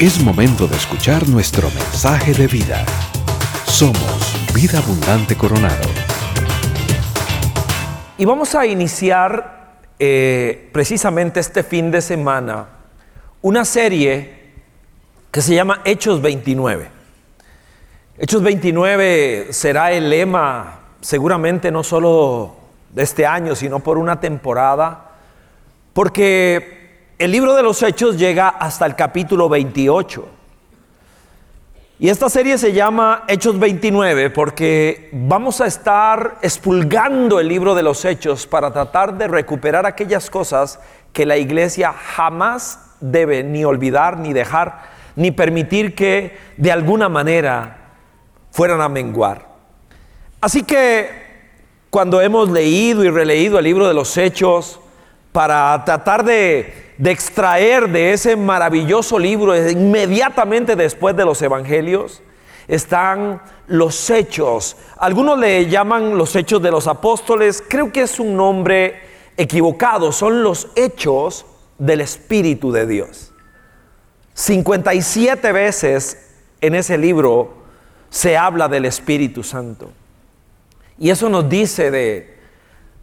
Es momento de escuchar nuestro mensaje de vida. Somos Vida Abundante Coronado. Y vamos a iniciar eh, precisamente este fin de semana una serie que se llama Hechos 29. Hechos 29 será el lema seguramente no solo de este año, sino por una temporada, porque el libro de los Hechos llega hasta el capítulo 28. Y esta serie se llama Hechos 29 porque vamos a estar expulgando el libro de los Hechos para tratar de recuperar aquellas cosas que la iglesia jamás debe ni olvidar, ni dejar, ni permitir que de alguna manera fueran a menguar. Así que cuando hemos leído y releído el libro de los Hechos para tratar de de extraer de ese maravilloso libro, inmediatamente después de los evangelios, están los hechos. Algunos le llaman los hechos de los apóstoles, creo que es un nombre equivocado, son los hechos del Espíritu de Dios. 57 veces en ese libro se habla del Espíritu Santo. Y eso nos dice de,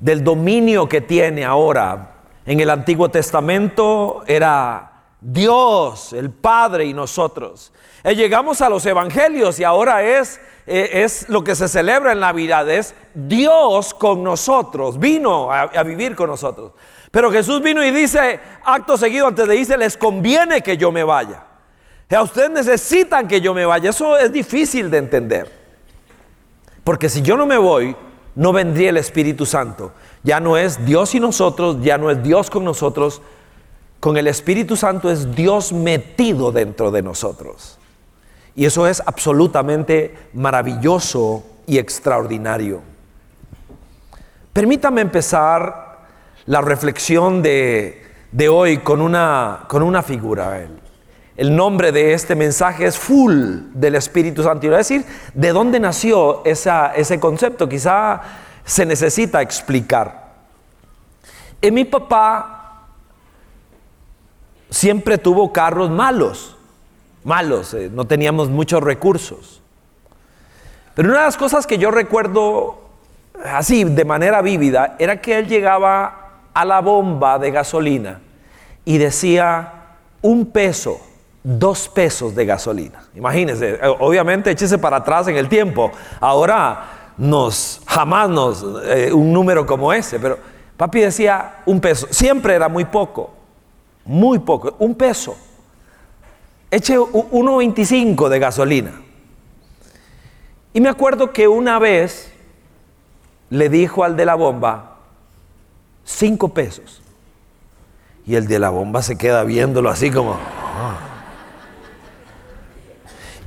del dominio que tiene ahora en el Antiguo Testamento era Dios, el Padre y nosotros. Eh, llegamos a los evangelios y ahora es, eh, es lo que se celebra en Navidad, es Dios con nosotros, vino a, a vivir con nosotros. Pero Jesús vino y dice, acto seguido antes de irse, les conviene que yo me vaya. A ustedes necesitan que yo me vaya. Eso es difícil de entender. Porque si yo no me voy, no vendría el Espíritu Santo. Ya no es Dios y nosotros, ya no es Dios con nosotros. Con el Espíritu Santo es Dios metido dentro de nosotros. Y eso es absolutamente maravilloso y extraordinario. Permítame empezar la reflexión de, hoy con una, con una figura. El, nombre de este mensaje es full del Espíritu Santo. Y voy a decir de dónde nació ese concepto. Quizá se necesita explicar. En mi papá siempre tuvo carros malos, malos, eh, no teníamos muchos recursos. Pero una de las cosas que yo recuerdo así de manera vívida era que él llegaba a la bomba de gasolina y decía un peso, dos pesos de gasolina. Imagínense, eh, obviamente échese para atrás en el tiempo. Ahora nos, jamás nos, eh, un número como ese, pero papi decía un peso, siempre era muy poco, muy poco, un peso. Eche 1.25 de gasolina. Y me acuerdo que una vez le dijo al de la bomba, cinco pesos. Y el de la bomba se queda viéndolo así como... Ah".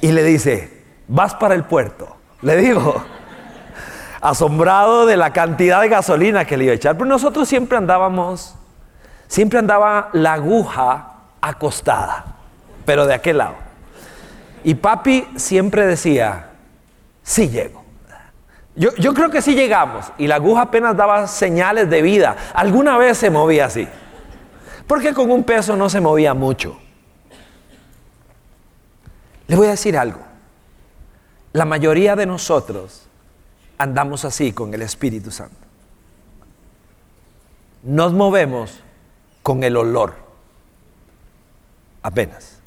Y le dice, vas para el puerto. Le digo, asombrado de la cantidad de gasolina que le iba a echar. Pero nosotros siempre andábamos, siempre andaba la aguja acostada, pero de aquel lado. Y papi siempre decía, sí llego. Yo, yo creo que sí llegamos. Y la aguja apenas daba señales de vida. Alguna vez se movía así. Porque con un peso no se movía mucho. Le voy a decir algo. La mayoría de nosotros andamos así con el Espíritu Santo. Nos movemos con el olor, apenas.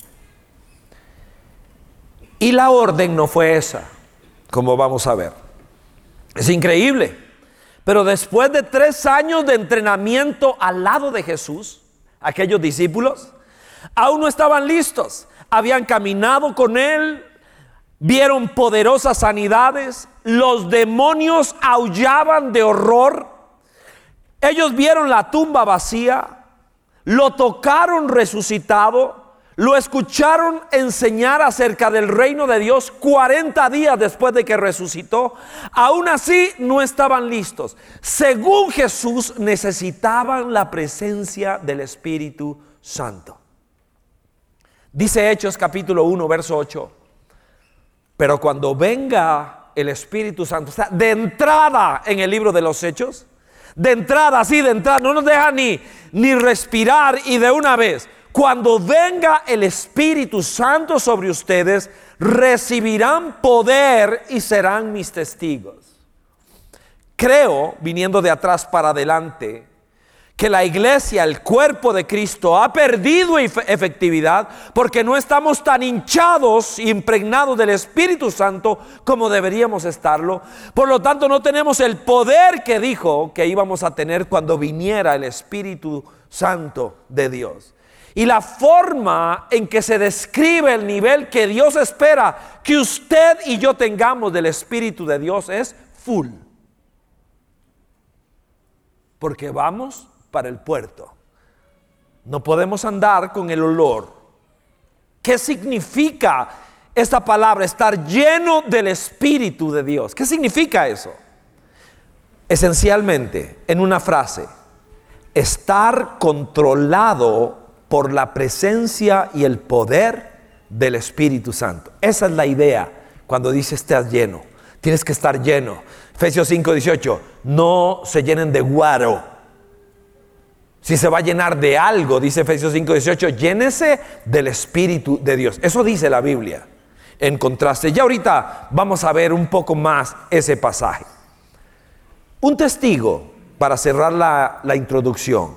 Y la orden no fue esa, como vamos a ver. Es increíble. Pero después de tres años de entrenamiento al lado de Jesús, aquellos discípulos aún no estaban listos. Habían caminado con Él, vieron poderosas sanidades, los demonios aullaban de horror, ellos vieron la tumba vacía, lo tocaron resucitado, lo escucharon enseñar acerca del reino de Dios 40 días después de que resucitó. Aún así no estaban listos. Según Jesús necesitaban la presencia del Espíritu Santo. Dice Hechos capítulo 1, verso 8. Pero cuando venga el Espíritu Santo, o sea, de entrada en el libro de los Hechos, de entrada, así de entrada, no nos deja ni, ni respirar y de una vez, cuando venga el Espíritu Santo sobre ustedes, recibirán poder y serán mis testigos. Creo, viniendo de atrás para adelante, que la iglesia, el cuerpo de Cristo, ha perdido efectividad porque no estamos tan hinchados impregnados del Espíritu Santo como deberíamos estarlo. Por lo tanto, no tenemos el poder que dijo que íbamos a tener cuando viniera el Espíritu Santo de Dios. Y la forma en que se describe el nivel que Dios espera que usted y yo tengamos del Espíritu de Dios es full. Porque vamos para el puerto. No podemos andar con el olor. ¿Qué significa esta palabra? Estar lleno del Espíritu de Dios. ¿Qué significa eso? Esencialmente, en una frase, estar controlado por la presencia y el poder del Espíritu Santo. Esa es la idea cuando dice estás lleno. Tienes que estar lleno. Efesios 5, 18. No se llenen de guaro. Si se va a llenar de algo, dice Efesios 5, 18, llénese del Espíritu de Dios. Eso dice la Biblia. En contraste, ya ahorita vamos a ver un poco más ese pasaje. Un testigo, para cerrar la, la introducción,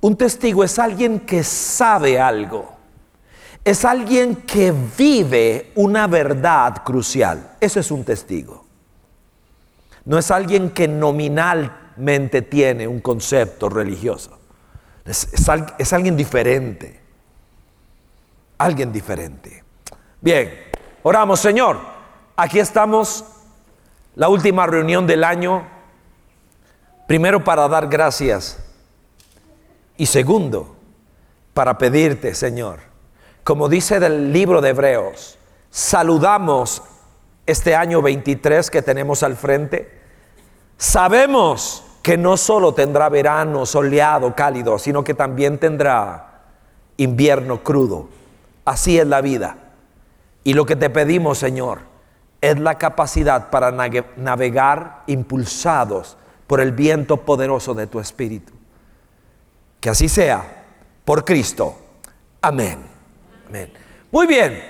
un testigo es alguien que sabe algo. Es alguien que vive una verdad crucial. Ese es un testigo. No es alguien que nominalmente tiene un concepto religioso. Es, es alguien diferente. Alguien diferente. Bien, oramos Señor. Aquí estamos, la última reunión del año. Primero para dar gracias y segundo, para pedirte, Señor, como dice del libro de Hebreos, saludamos este año 23 que tenemos al frente. Sabemos que no solo tendrá verano soleado, cálido, sino que también tendrá invierno crudo. Así es la vida. Y lo que te pedimos, Señor, es la capacidad para navegar impulsados por el viento poderoso de tu Espíritu. Que así sea, por Cristo. Amén. Amén. Muy bien.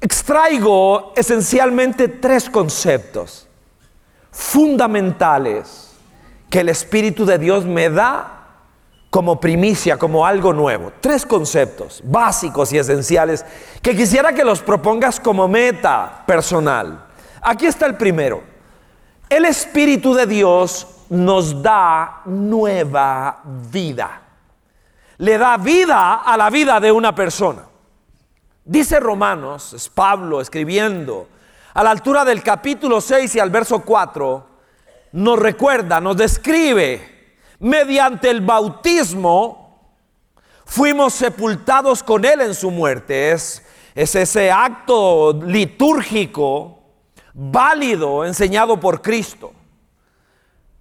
Extraigo esencialmente tres conceptos fundamentales que el Espíritu de Dios me da como primicia, como algo nuevo. Tres conceptos básicos y esenciales que quisiera que los propongas como meta personal. Aquí está el primero. El Espíritu de Dios nos da nueva vida. Le da vida a la vida de una persona. Dice Romanos, es Pablo escribiendo, a la altura del capítulo 6 y al verso 4, nos recuerda, nos describe, mediante el bautismo, fuimos sepultados con Él en su muerte. Es, es ese acto litúrgico válido enseñado por Cristo.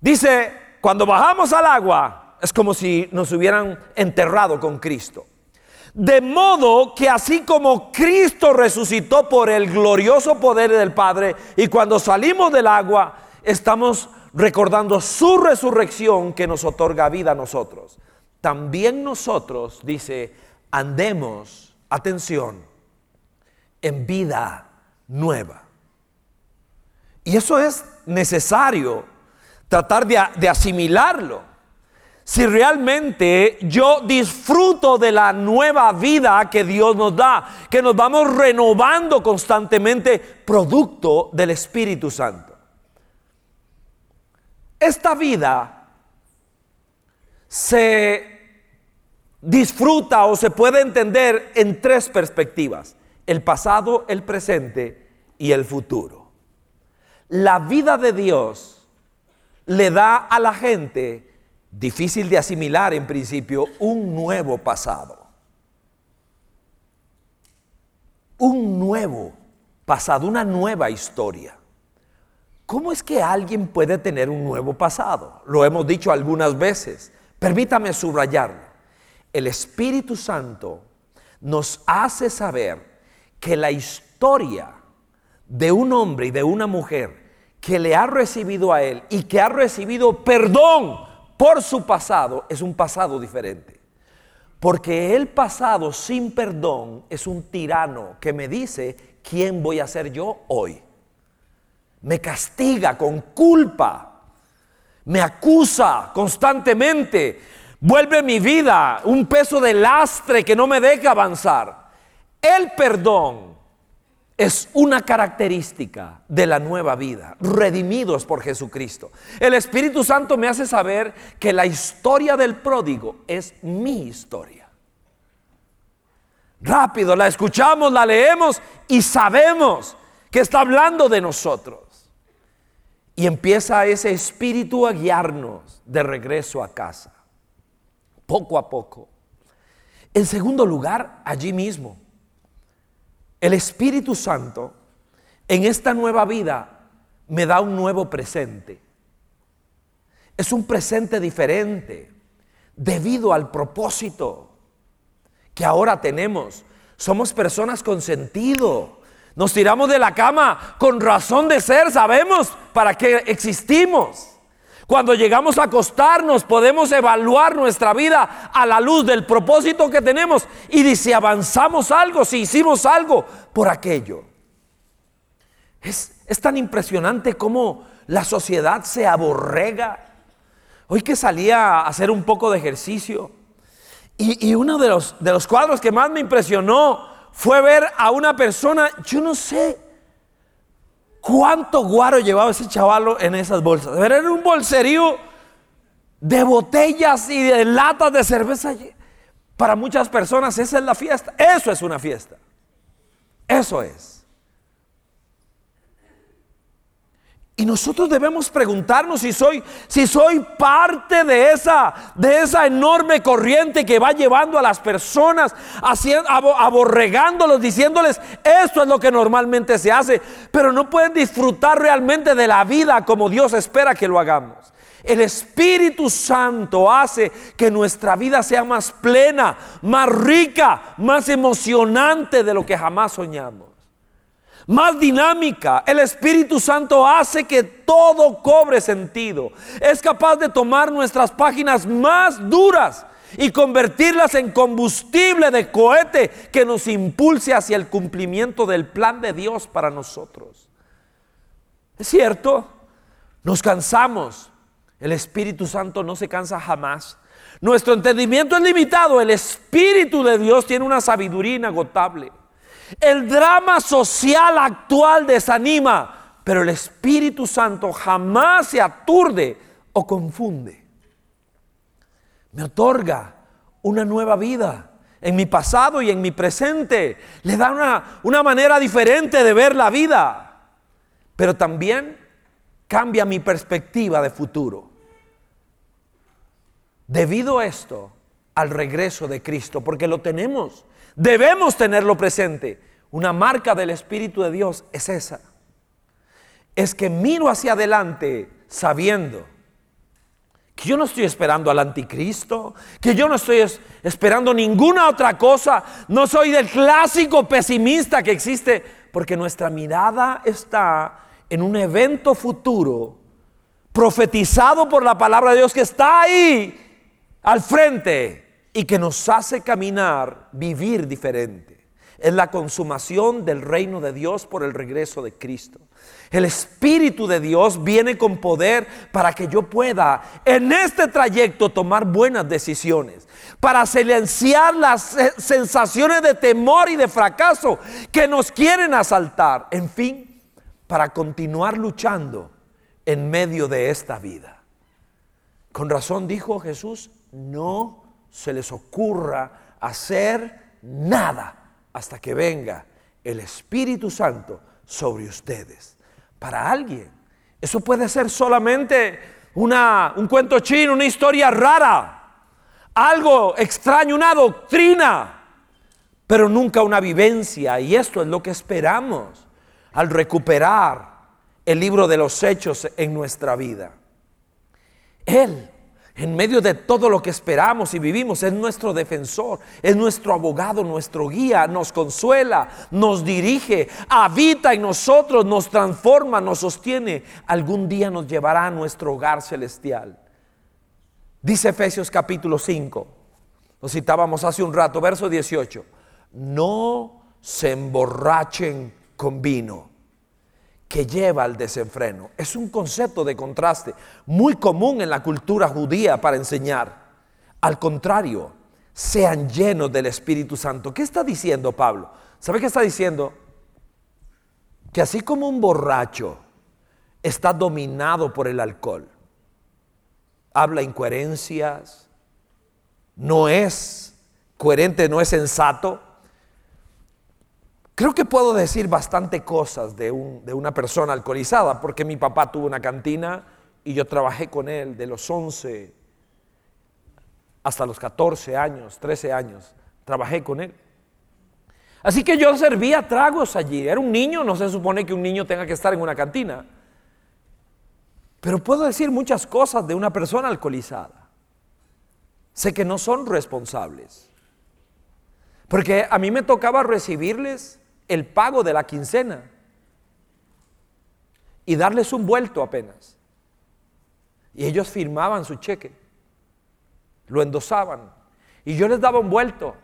Dice, cuando bajamos al agua, es como si nos hubieran enterrado con Cristo. De modo que así como Cristo resucitó por el glorioso poder del Padre, y cuando salimos del agua, estamos recordando su resurrección que nos otorga vida a nosotros. También nosotros, dice, andemos, atención, en vida nueva. Y eso es necesario tratar de, asimilarlo. Si realmente yo disfruto de la nueva vida que Dios nos da, que nos vamos renovando constantemente, producto del Espíritu Santo. Esta vida se disfruta o se puede entender en tres perspectivas, el pasado, el presente y el futuro. La vida de Dios le da a la gente, difícil de asimilar en principio, un nuevo pasado. Un nuevo pasado, una nueva historia. ¿Cómo es que alguien puede tener un nuevo pasado? Lo hemos dicho algunas veces. Permítame subrayarlo. El Espíritu Santo nos hace saber que la historia de un hombre y de una mujer que le ha recibido a él y que ha recibido perdón por su pasado es un pasado diferente. Porque el pasado sin perdón es un tirano que me dice quién voy a ser yo hoy. Me castiga con culpa. Me acusa constantemente. Vuelve mi vida un peso de lastre que no me deja avanzar. El perdón es una característica de la nueva vida, redimidos por Jesucristo. El Espíritu Santo me hace saber que la historia del pródigo es mi historia. Rápido, la escuchamos, la leemos y sabemos que está hablando de nosotros. Y empieza ese espíritu a guiarnos de regreso a casa, poco a poco. En segundo lugar, allí mismo el Espíritu Santo en esta nueva vida me da un nuevo presente. Es un presente diferente debido al propósito que ahora tenemos. Somos personas con sentido. Nos tiramos de la cama con razón de ser. Sabemos para qué existimos. Cuando llegamos a acostarnos podemos evaluar nuestra vida a la luz del propósito que tenemos y si avanzamos algo, si hicimos algo por aquello. Es, tan impresionante como la sociedad se aborrega. Hoy que salía a hacer un poco de ejercicio y, y uno de los, de los cuadros que más me impresionó fue ver a una persona, yo no sé, ¿Cuánto guaro llevaba ese chavalo en esas bolsas? Era un bolserío de botellas y de latas de cerveza. Para muchas personas esa es la fiesta. Eso es una fiesta. Eso es. Y nosotros debemos preguntarnos si soy, si soy parte de esa, de esa enorme corriente que va llevando a las personas, haciendo, aborregándolos, diciéndoles, esto es lo que normalmente se hace, pero no pueden disfrutar realmente de la vida como Dios espera que lo hagamos. El Espíritu Santo hace que nuestra vida sea más plena, más rica, más emocionante de lo que jamás soñamos más dinámica. El Espíritu Santo hace que todo cobre sentido. Es capaz de tomar nuestras páginas más duras y convertirlas en combustible de cohete que nos impulse hacia el cumplimiento del plan de Dios para nosotros. Es cierto, nos cansamos. El Espíritu Santo no se cansa jamás. Nuestro entendimiento es limitado. El Espíritu de Dios tiene una sabiduría inagotable. El drama social actual desanima, pero el Espíritu Santo jamás se aturde o confunde. Me otorga una nueva vida en mi pasado y en mi presente. Le da una, una manera diferente de ver la vida, pero también cambia mi perspectiva de futuro. Debido a esto, al regreso de Cristo, porque lo tenemos Debemos tenerlo presente. Una marca del Espíritu de Dios es esa. Es que miro hacia adelante sabiendo que yo no estoy esperando al anticristo, que yo no estoy esperando ninguna otra cosa, no soy del clásico pesimista que existe, porque nuestra mirada está en un evento futuro profetizado por la palabra de Dios que está ahí al frente y que nos hace caminar, vivir diferente. Es la consumación del reino de Dios por el regreso de Cristo. El Espíritu de Dios viene con poder para que yo pueda en este trayecto tomar buenas decisiones, para silenciar las sensaciones de temor y de fracaso que nos quieren asaltar. En fin, para continuar luchando en medio de esta vida. Con razón dijo Jesús, no se les ocurra hacer nada hasta que venga el Espíritu Santo sobre ustedes. Para alguien, eso puede ser solamente una, un cuento chino, una historia rara, algo extraño, una doctrina, pero nunca una vivencia. Y esto es lo que esperamos al recuperar el libro de los hechos en nuestra vida. Él en medio de todo lo que esperamos y vivimos, es nuestro defensor, es nuestro abogado, nuestro guía, nos consuela, nos dirige, habita en nosotros, nos transforma, nos sostiene. Algún día nos llevará a nuestro hogar celestial. Dice Efesios capítulo 5, Lo citábamos hace un rato, verso 18. No se emborrachen con vino que lleva al desenfreno. Es un concepto de contraste muy común en la cultura judía para enseñar. Al contrario, sean llenos del Espíritu Santo. ¿Qué está diciendo Pablo? ¿Sabe qué está diciendo? Que así como un borracho está dominado por el alcohol, habla incoherencias, no es coherente, no es sensato, Creo que puedo decir bastante cosas de, una persona alcoholizada, porque mi papá tuvo una cantina y yo trabajé con él de los 11 hasta los 14 años, 13 años, trabajé con él. Así que yo servía tragos allí. Era un niño, no se supone que un niño tenga que estar en una cantina. Pero puedo decir muchas cosas de una persona alcoholizada. Sé que no son responsables. Porque a mí me tocaba recibirles el pago de la quincena y darles un vuelto apenas. Y ellos firmaban su cheque, lo endosaban y yo les daba un vuelto.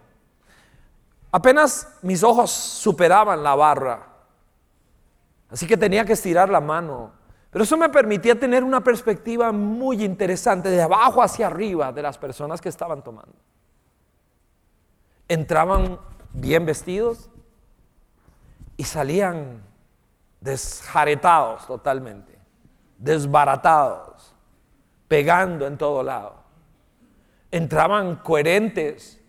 Apenas mis ojos superaban la barra, así que tenía que estirar la mano. Pero eso me permitía tener una perspectiva muy interesante de abajo hacia arriba de las personas que estaban tomando. Entraban bien vestidos, y salían desjaretados totalmente, desbaratados, pegando en todo lado. Entraban coherentes,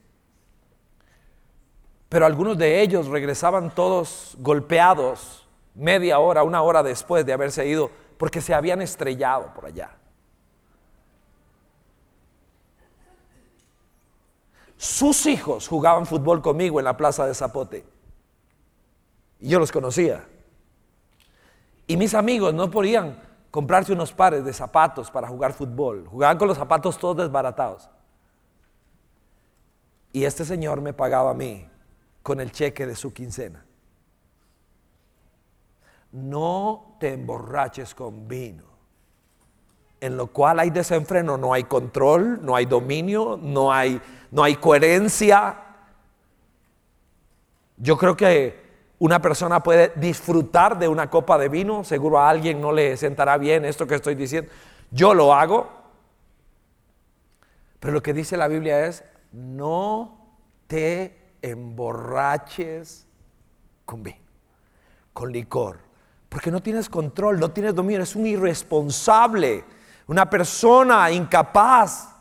pero algunos de ellos regresaban todos golpeados media hora, una hora después de haberse ido, porque se habían estrellado por allá. Sus hijos jugaban fútbol conmigo en la plaza de Zapote. Yo los conocía. Y mis amigos no podían comprarse unos pares de zapatos para jugar fútbol. Jugaban con los zapatos todos desbaratados. Y este señor me pagaba a mí con el cheque de su quincena. No te emborraches con vino, en lo cual hay desenfreno, no hay control, no hay dominio, no hay, no hay coherencia. Yo creo que una persona puede disfrutar de una copa de vino, seguro a alguien no le sentará bien esto que estoy diciendo. Yo lo hago, pero lo que dice la Biblia es, no te emborraches con vino, con licor, porque no tienes control, no tienes dominio, es un irresponsable, una persona incapaz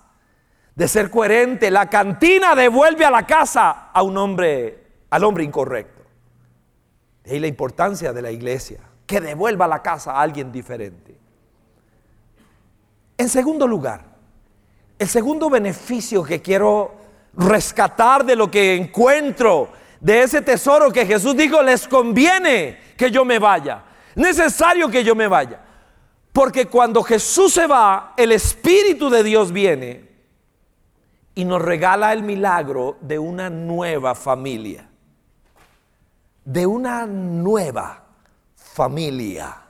de ser coherente. La cantina devuelve a la casa a un hombre, al hombre incorrecto. Y la importancia de la iglesia, que devuelva la casa a alguien diferente. En segundo lugar, el segundo beneficio que quiero rescatar de lo que encuentro, de ese tesoro que Jesús dijo, les conviene que yo me vaya, necesario que yo me vaya. Porque cuando Jesús se va, el Espíritu de Dios viene y nos regala el milagro de una nueva familia de una nueva familia.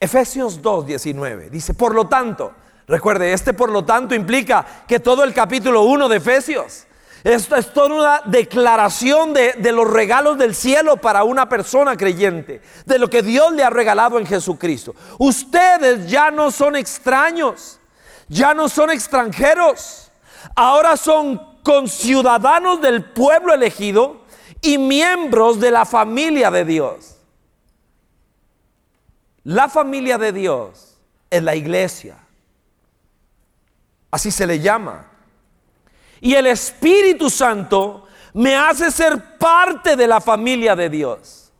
Efesios 2, 19 dice, por lo tanto, recuerde, este por lo tanto implica que todo el capítulo 1 de Efesios, esto es toda una declaración de, de los regalos del cielo para una persona creyente, de lo que Dios le ha regalado en Jesucristo. Ustedes ya no son extraños, ya no son extranjeros, ahora son ciudadanos del pueblo elegido y miembros de la familia de Dios. La familia de Dios es la iglesia. Así se le llama. Y el Espíritu Santo me hace ser parte de la familia de Dios.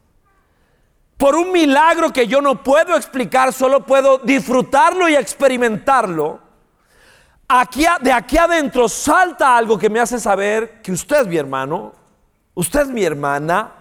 Por un milagro que yo no puedo explicar, solo puedo disfrutarlo y experimentarlo de aquí adentro salta algo que me hace saber que usted es mi hermano, usted es mi hermana.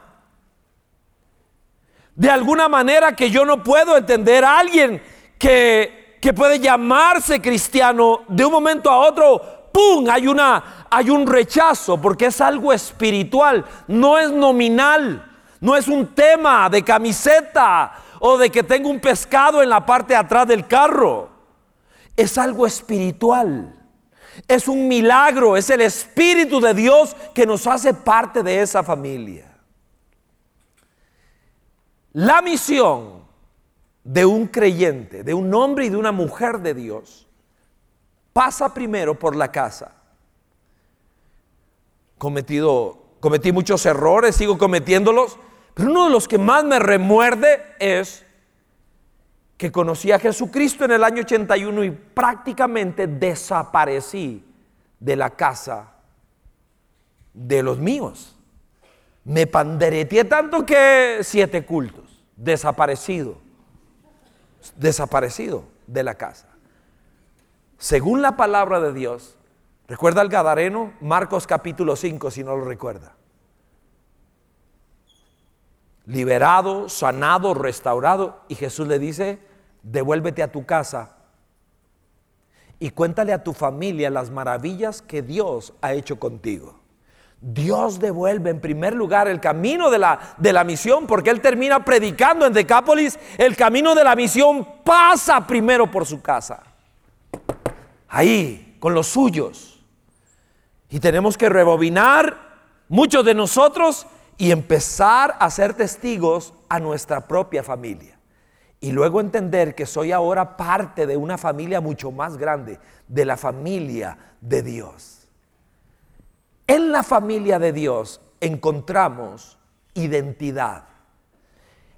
De alguna manera que yo no puedo entender a alguien que, que puede llamarse cristiano de un momento a otro, ¡pum! Hay, una, hay un rechazo porque es algo espiritual, no es nominal, no es un tema de camiseta o de que tengo un pescado en la parte de atrás del carro es algo espiritual. Es un milagro, es el Espíritu de Dios que nos hace parte de esa familia. La misión de un creyente, de un hombre y de una mujer de Dios, pasa primero por la casa. Cometido, cometí muchos errores, sigo cometiéndolos, pero uno de los que más me remuerde es que conocí a Jesucristo en el año 81 y prácticamente desaparecí de la casa de los míos. Me pandereteé tanto que siete cultos, desaparecido, desaparecido de la casa. Según la palabra de Dios, recuerda el Gadareno, Marcos capítulo 5, si no lo recuerda. Liberado, sanado, restaurado, y Jesús le dice, devuélvete a tu casa y cuéntale a tu familia las maravillas que Dios ha hecho contigo. Dios devuelve en primer lugar el camino de la, de la misión, porque Él termina predicando en Decápolis, el camino de la misión pasa primero por su casa. Ahí, con los suyos. Y tenemos que rebobinar muchos de nosotros y empezar a ser testigos a nuestra propia familia y luego entender que soy ahora parte de una familia mucho más grande, de la familia de Dios. En la familia de Dios encontramos identidad.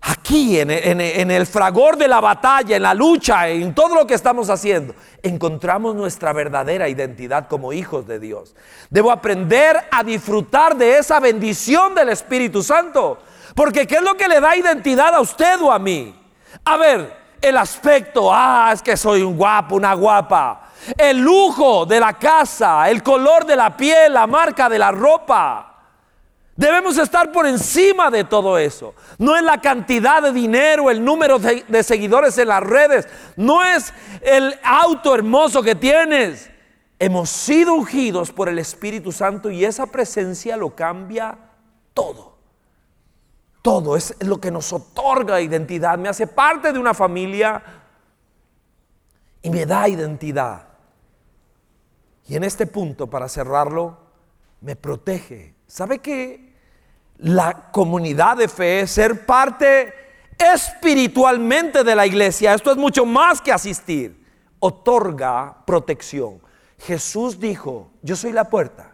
Aquí, en, el fragor de la batalla, en la lucha, en todo lo que estamos haciendo, encontramos nuestra verdadera identidad como hijos de Dios. Debo aprender a disfrutar de esa bendición del Espíritu Santo. Porque ¿qué es lo que le da identidad a usted o a mí? A ver, el aspecto, ah, es que soy un guapo, una guapa. El lujo de la casa, el color de la piel, la marca de la ropa. Debemos estar por encima de todo eso. No es la cantidad de dinero, el número de, de, seguidores en las redes. No es el auto hermoso que tienes. Hemos sido ungidos por el Espíritu Santo y esa presencia lo cambia todo. Todo es lo que nos otorga identidad, me hace parte de una familia y me da identidad. Y en este punto, para cerrarlo, me protege. ¿Sabe que la comunidad de fe, ser parte espiritualmente de la iglesia, esto es mucho más que asistir, otorga protección? Jesús dijo, yo soy la puerta,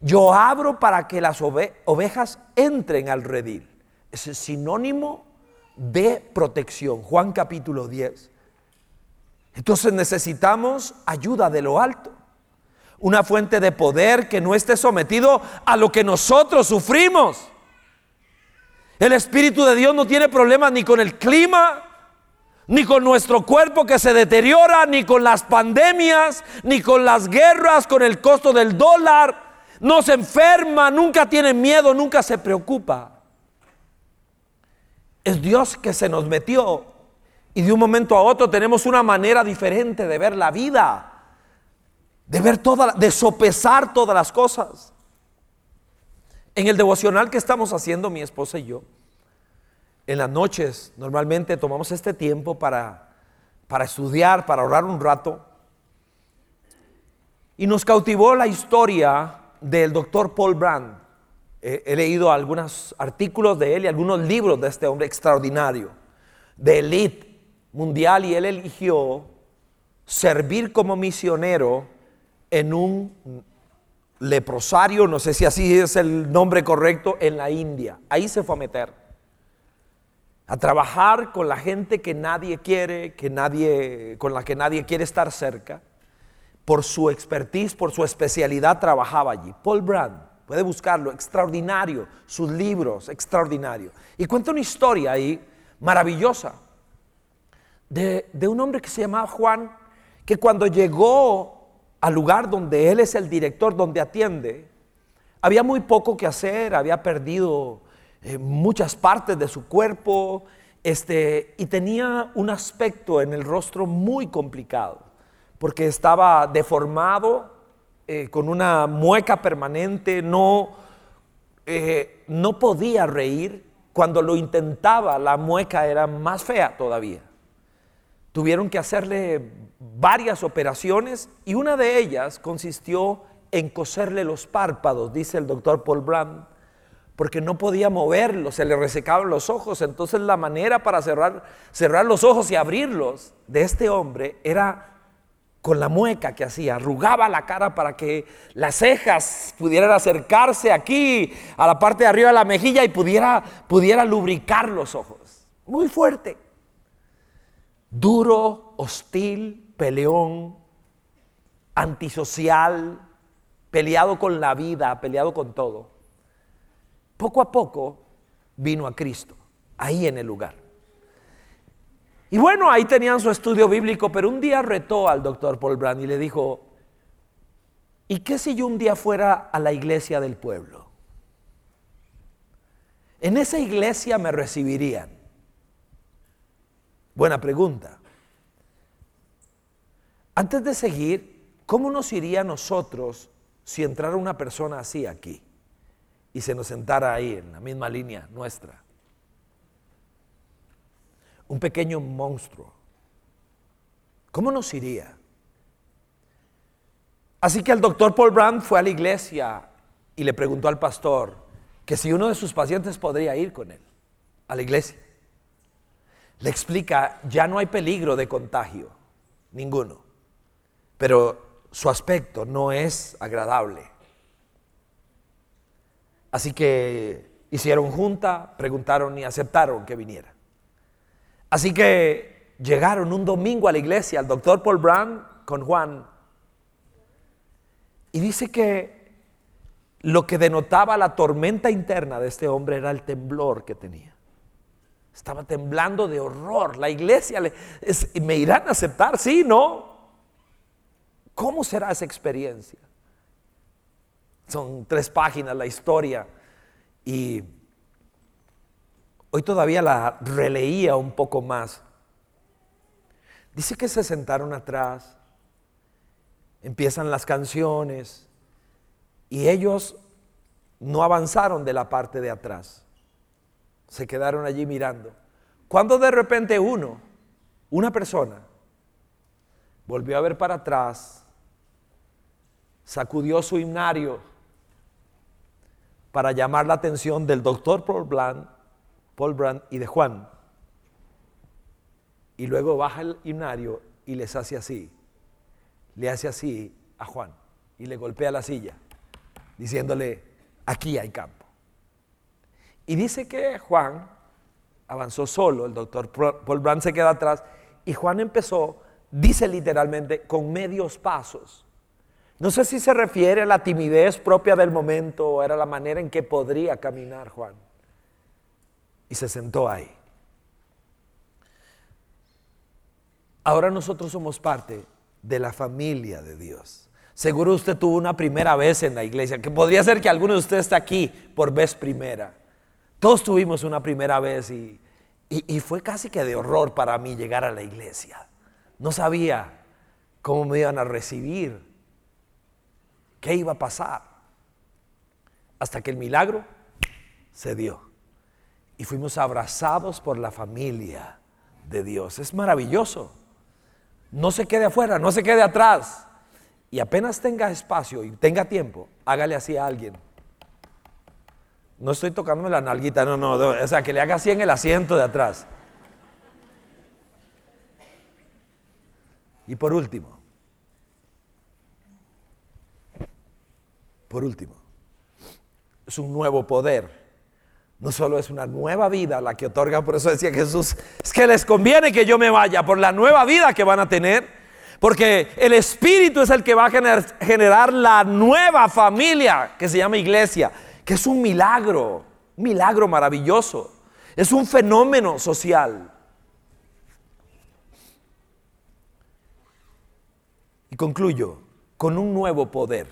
yo abro para que las ovejas entren al redil es sinónimo de protección. Juan capítulo 10. Entonces necesitamos ayuda de lo alto. Una fuente de poder que no esté sometido a lo que nosotros sufrimos. El Espíritu de Dios no tiene problemas ni con el clima, ni con nuestro cuerpo que se deteriora, ni con las pandemias, ni con las guerras, con el costo del dólar. No se enferma, nunca tiene miedo, nunca se preocupa. Es Dios que se nos metió y de un momento a otro tenemos una manera diferente de ver la vida, de ver toda, de sopesar todas las cosas. En el devocional que estamos haciendo mi esposa y yo, en las noches normalmente tomamos este tiempo para, para estudiar, para orar un rato. Y nos cautivó la historia del doctor Paul Brand he leído algunos artículos de él y algunos libros de este hombre extraordinario, de élite mundial, y él eligió servir como misionero en un leprosario, no sé si así es el nombre correcto, en la India. Ahí se fue a meter. A trabajar con la gente que nadie quiere, que nadie, con la que nadie quiere estar cerca. Por su expertise, por su especialidad, trabajaba allí. Paul Brand Puede buscarlo, extraordinario, sus libros, extraordinario. Y cuenta una historia ahí maravillosa de, un hombre que se llamaba Juan, que cuando llegó al lugar donde él es el director, donde atiende, había muy poco que hacer, había perdido eh, muchas partes de su cuerpo, este, y tenía un aspecto en el rostro muy complicado, porque estaba deformado, eh, con una mueca permanente, no, eh, no podía reír. Cuando lo intentaba, la mueca era más fea todavía. Tuvieron que hacerle varias operaciones y una de ellas consistió en coserle los párpados, dice el doctor Paul Brand, porque no podía moverlos, se le resecaban los ojos. Entonces la manera para cerrar, cerrar los ojos y abrirlos de este hombre era con la mueca que hacía, arrugaba la cara para que las cejas pudieran acercarse aquí a la parte de arriba de la mejilla y pudiera, pudiera lubricar los ojos. Muy fuerte. Duro, hostil, peleón, antisocial, peleado con la vida, peleado con todo. Poco a poco vino a Cristo, ahí en el lugar. Y bueno, ahí tenían su estudio bíblico, pero un día retó al doctor Paul Brand y le dijo, ¿y qué si yo un día fuera a la iglesia del pueblo? En esa iglesia me recibirían. Buena pregunta. Antes de seguir, ¿cómo nos iría a nosotros si entrara una persona así aquí y se nos sentara ahí en la misma línea nuestra? Un pequeño monstruo. ¿Cómo nos iría? Así que el doctor Paul Brand fue a la iglesia y le preguntó al pastor que si uno de sus pacientes podría ir con él a la iglesia. Le explica, ya no hay peligro de contagio, ninguno, pero su aspecto no es agradable. Así que hicieron junta, preguntaron y aceptaron que viniera. Así que llegaron un domingo a la iglesia el doctor Paul Brown con Juan. Y dice que lo que denotaba la tormenta interna de este hombre era el temblor que tenía. Estaba temblando de horror. La iglesia le, me irán a aceptar, sí, no. ¿Cómo será esa experiencia? Son tres páginas la historia y Hoy todavía la releía un poco más. Dice que se sentaron atrás, empiezan las canciones y ellos no avanzaron de la parte de atrás. Se quedaron allí mirando. Cuando de repente uno, una persona, volvió a ver para atrás, sacudió su himnario para llamar la atención del doctor Paul Blanc Paul Brand y de Juan. Y luego baja el himnario y les hace así. Le hace así a Juan y le golpea la silla, diciéndole, aquí hay campo. Y dice que Juan avanzó solo, el doctor Paul Brand se queda atrás y Juan empezó, dice literalmente, con medios pasos. No sé si se refiere a la timidez propia del momento o era la manera en que podría caminar Juan y se sentó ahí. Ahora nosotros somos parte de la familia de Dios. Seguro usted tuvo una primera vez en la iglesia, que podría ser que alguno de ustedes esté aquí por vez primera. Todos tuvimos una primera vez y, y, fue casi que de horror para mí llegar a la iglesia. No sabía cómo me iban a recibir, qué iba a pasar, hasta que el milagro se dio y fuimos abrazados por la familia de Dios. Es maravilloso. No se quede afuera, no se quede atrás. Y apenas tenga espacio y tenga tiempo, hágale así a alguien. No estoy tocándome la nalguita, no, no, o sea, que le haga así en el asiento de atrás. Y por último, por último, es un nuevo poder no solo es una nueva vida la que otorga, por eso decía Jesús, es que les conviene que yo me vaya por la nueva vida que van a tener, porque el Espíritu es el que va a generar, la nueva familia que se llama iglesia, que es un milagro, un milagro maravilloso, es un fenómeno social. Y concluyo con un nuevo poder,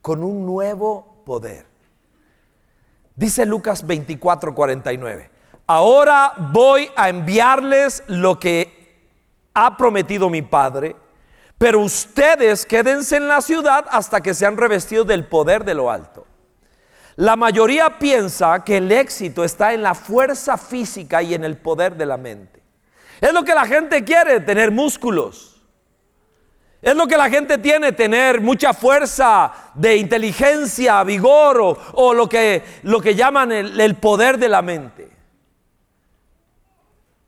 con un nuevo poder. Dice Lucas 24, 49. Ahora voy a enviarles lo que ha prometido mi Padre, pero ustedes quédense en la ciudad hasta que sean revestidos del poder de lo alto. La mayoría piensa que el éxito está en la fuerza física y en el poder de la mente. Es lo que la gente quiere, tener músculos. Es lo que la gente tiene, tener mucha fuerza de inteligencia, vigor o, lo, que, lo que llaman el, el poder de la mente.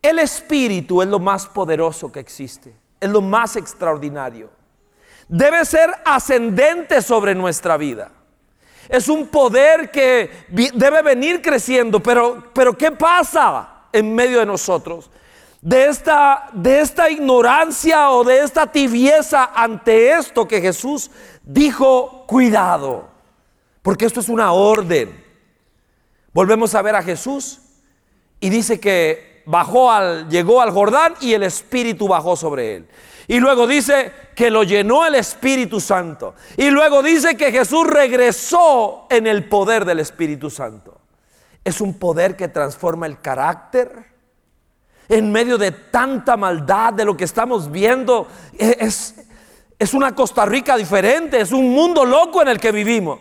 El espíritu es lo más poderoso que existe, es lo más extraordinario. Debe ser ascendente sobre nuestra vida. Es un poder que debe venir creciendo, pero, pero ¿qué pasa en medio de nosotros? De esta, de esta ignorancia o de esta tibieza ante esto que Jesús dijo, cuidado, porque esto es una orden. Volvemos a ver a Jesús y dice que bajó al, llegó al Jordán y el Espíritu bajó sobre él. Y luego dice que lo llenó el Espíritu Santo. Y luego dice que Jesús regresó en el poder del Espíritu Santo. Es un poder que transforma el carácter. En medio de tanta maldad de lo que estamos viendo, es, es una Costa Rica diferente, es un mundo loco en el que vivimos.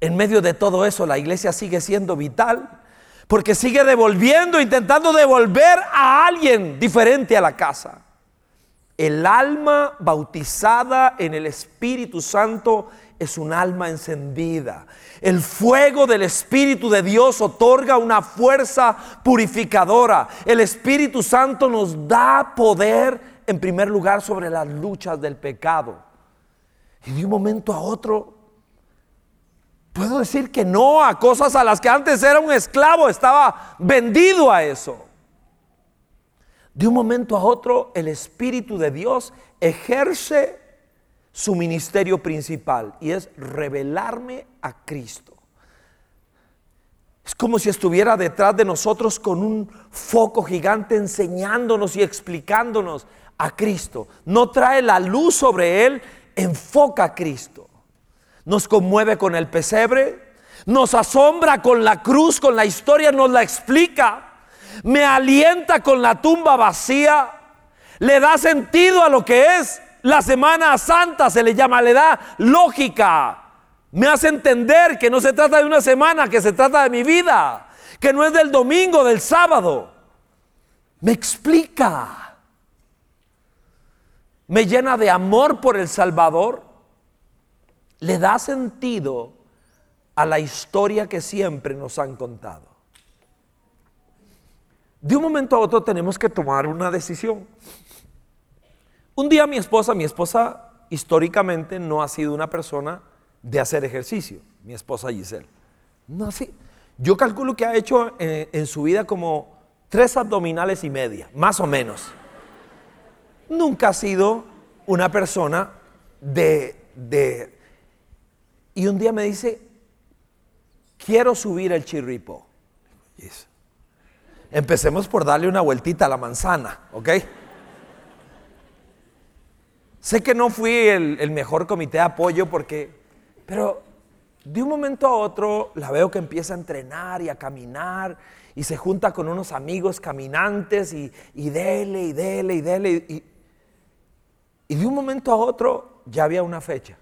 En medio de todo eso, la iglesia sigue siendo vital porque sigue devolviendo, intentando devolver a alguien diferente a la casa. El alma bautizada en el Espíritu Santo es un alma encendida. El fuego del Espíritu de Dios otorga una fuerza purificadora. El Espíritu Santo nos da poder en primer lugar sobre las luchas del pecado. Y de un momento a otro Puedo decir que no a cosas a las que antes era un esclavo, estaba vendido a eso. De un momento a otro, el Espíritu de Dios ejerce su ministerio principal y es revelarme a Cristo. Es como si estuviera detrás de nosotros con un foco gigante enseñándonos y explicándonos a Cristo. No trae la luz sobre Él, enfoca a Cristo nos conmueve con el pesebre, nos asombra con la cruz, con la historia, nos la explica, me alienta con la tumba vacía, le da sentido a lo que es la Semana Santa, se le llama, le da lógica, me hace entender que no se trata de una semana, que se trata de mi vida, que no es del domingo, del sábado. Me explica, me llena de amor por el Salvador le da sentido a la historia que siempre nos han contado. De un momento a otro tenemos que tomar una decisión. Un día mi esposa, mi esposa históricamente no ha sido una persona de hacer ejercicio, mi esposa Giselle. No así. Yo calculo que ha hecho en, en su vida como tres abdominales y media, más o menos. Nunca ha sido una persona de, de y un día me dice, quiero subir el chirripo. Empecemos por darle una vueltita a la manzana, ¿ok? Sé que no fui el, mejor comité de apoyo porque, pero de un momento a otro la veo que empieza a entrenar y a caminar y se junta con unos amigos caminantes y, y dele y dele y dele. Y, y de un momento a otro ya había una fecha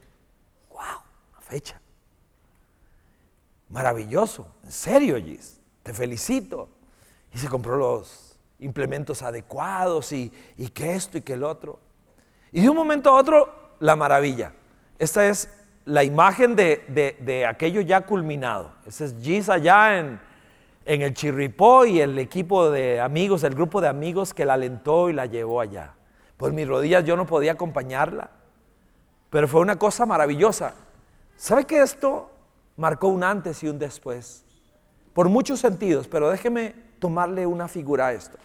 fecha. Maravilloso, en serio, Gis, te felicito. Y se compró los implementos adecuados y, que esto y que el otro. Y de un momento a otro, la maravilla. Esta es la imagen de, aquello ya culminado. Ese es Gis allá en, en el Chirripó y el equipo de amigos, el grupo de amigos que la alentó y la llevó allá. Por mis rodillas yo no podía acompañarla, pero fue una cosa maravillosa. ¿Sabe que esto marcó un antes y un después? Por muchos sentidos, pero déjeme tomarle una figura a esto.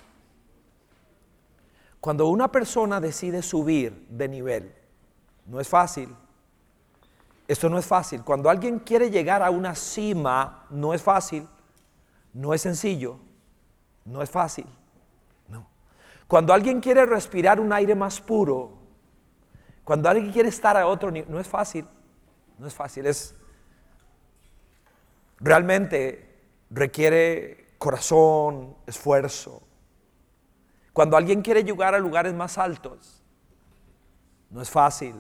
Cuando una persona decide subir de nivel, no es fácil. Esto no es fácil. Cuando alguien quiere llegar a una cima, no es fácil. No es sencillo. No es fácil. No. Cuando alguien quiere respirar un aire más puro, cuando alguien quiere estar a otro nivel, no es fácil. No es fácil, es realmente requiere corazón, esfuerzo. Cuando alguien quiere llegar a lugares más altos, no es fácil.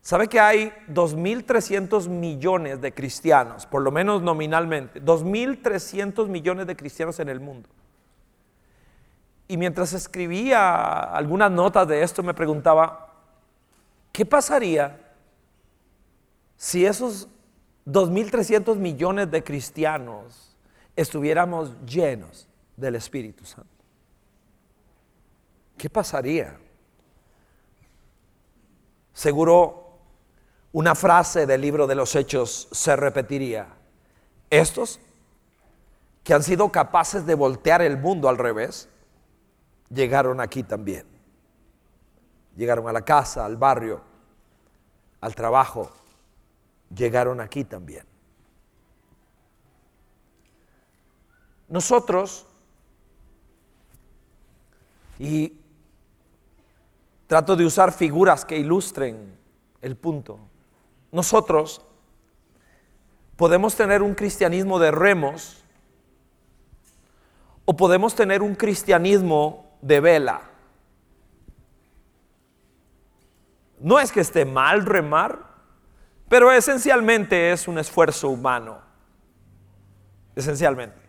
¿Sabe que hay 2.300 millones de cristianos, por lo menos nominalmente, 2.300 millones de cristianos en el mundo? Y mientras escribía algunas notas de esto me preguntaba, ¿qué pasaría si esos 2.300 millones de cristianos estuviéramos llenos del Espíritu Santo? ¿Qué pasaría? Seguro una frase del libro de los Hechos se repetiría. Estos que han sido capaces de voltear el mundo al revés, llegaron aquí también. Llegaron a la casa, al barrio, al trabajo. Llegaron aquí también. Nosotros, y trato de usar figuras que ilustren el punto, nosotros podemos tener un cristianismo de remos o podemos tener un cristianismo de vela. No es que esté mal remar, pero esencialmente es un esfuerzo humano. Esencialmente.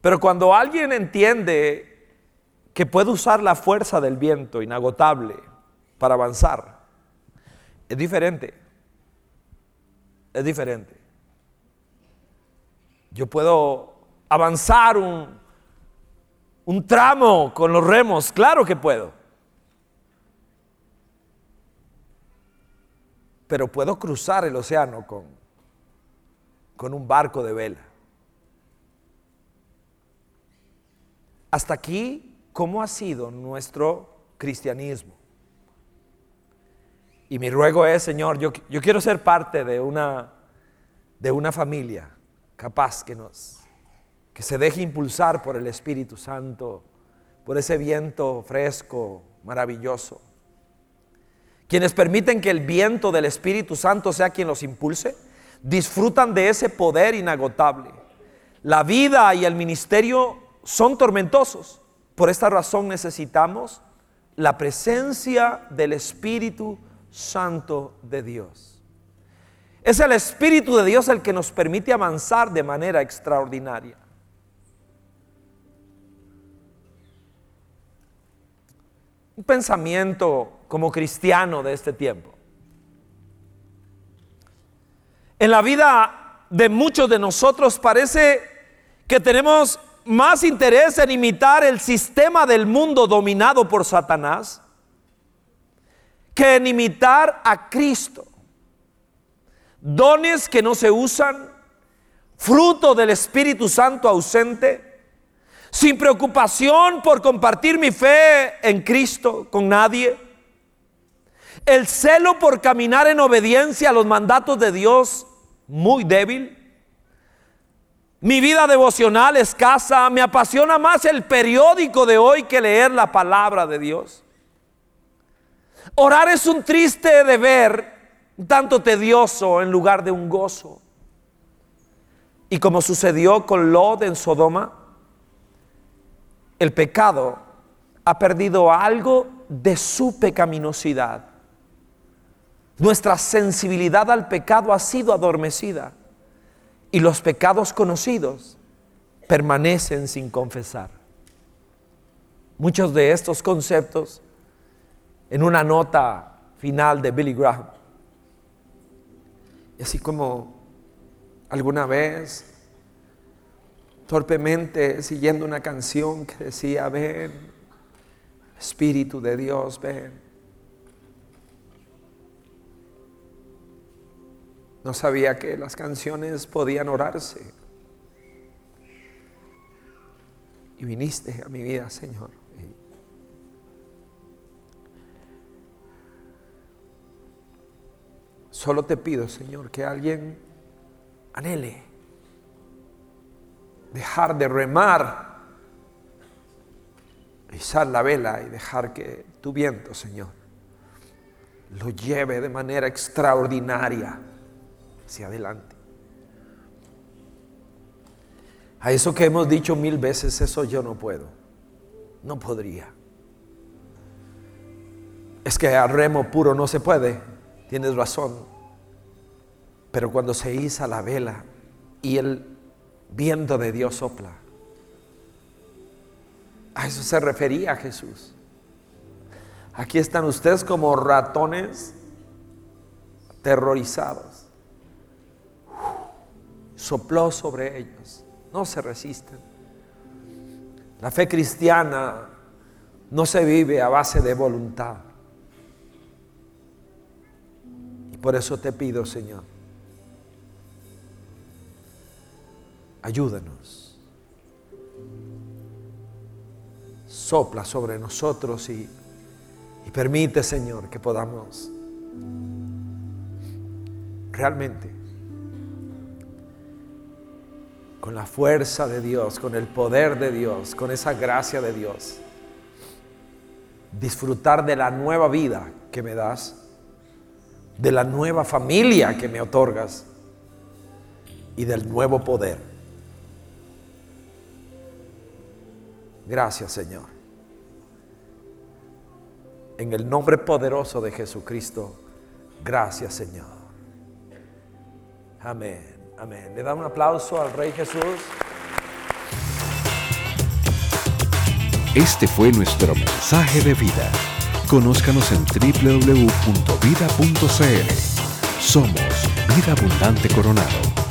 Pero cuando alguien entiende que puede usar la fuerza del viento inagotable para avanzar, es diferente. Es diferente. Yo puedo avanzar un, un tramo con los remos, claro que puedo. Pero puedo cruzar el océano con, con un barco de vela. Hasta aquí, ¿cómo ha sido nuestro cristianismo? Y mi ruego es, Señor, yo, yo quiero ser parte de una, de una familia capaz que nos que se deje impulsar por el Espíritu Santo, por ese viento fresco, maravilloso. Quienes permiten que el viento del Espíritu Santo sea quien los impulse, disfrutan de ese poder inagotable. La vida y el ministerio son tormentosos. Por esta razón necesitamos la presencia del Espíritu Santo de Dios. Es el Espíritu de Dios el que nos permite avanzar de manera extraordinaria. Un pensamiento como cristiano de este tiempo. En la vida de muchos de nosotros parece que tenemos más interés en imitar el sistema del mundo dominado por Satanás que en imitar a Cristo. Dones que no se usan, fruto del Espíritu Santo ausente, sin preocupación por compartir mi fe en Cristo con nadie, el celo por caminar en obediencia a los mandatos de Dios muy débil, mi vida devocional escasa, me apasiona más el periódico de hoy que leer la palabra de Dios. Orar es un triste deber tanto tedioso en lugar de un gozo. Y como sucedió con Lod en Sodoma, el pecado ha perdido algo de su pecaminosidad. Nuestra sensibilidad al pecado ha sido adormecida y los pecados conocidos permanecen sin confesar. Muchos de estos conceptos en una nota final de Billy Graham así como alguna vez, torpemente siguiendo una canción que decía, ven, Espíritu de Dios, ven. No sabía que las canciones podían orarse. Y viniste a mi vida, Señor. Solo te pido, Señor, que alguien anhele dejar de remar, izar la vela y dejar que tu viento, Señor, lo lleve de manera extraordinaria hacia adelante. A eso que hemos dicho mil veces, eso yo no puedo, no podría. Es que a remo puro no se puede, tienes razón. Pero cuando se iza la vela y el viento de Dios sopla, A eso se refería Jesús. Aquí están ustedes como ratones terrorizados. Sopló sobre ellos. No se resisten. La fe cristiana no se vive a base de voluntad. Y por eso te pido, Señor, ayúdanos. Sopla sobre nosotros y y permite, Señor, que podamos realmente, con la fuerza de Dios, con el poder de Dios, con esa gracia de Dios, disfrutar de la nueva vida que me das, de la nueva familia que me otorgas y del nuevo poder. Gracias, Señor. En el nombre poderoso de Jesucristo. Gracias Señor. Amén. Amén. Le da un aplauso al Rey Jesús. Este fue nuestro mensaje de vida. Conózcanos en www.vida.cl. Somos Vida Abundante Coronado.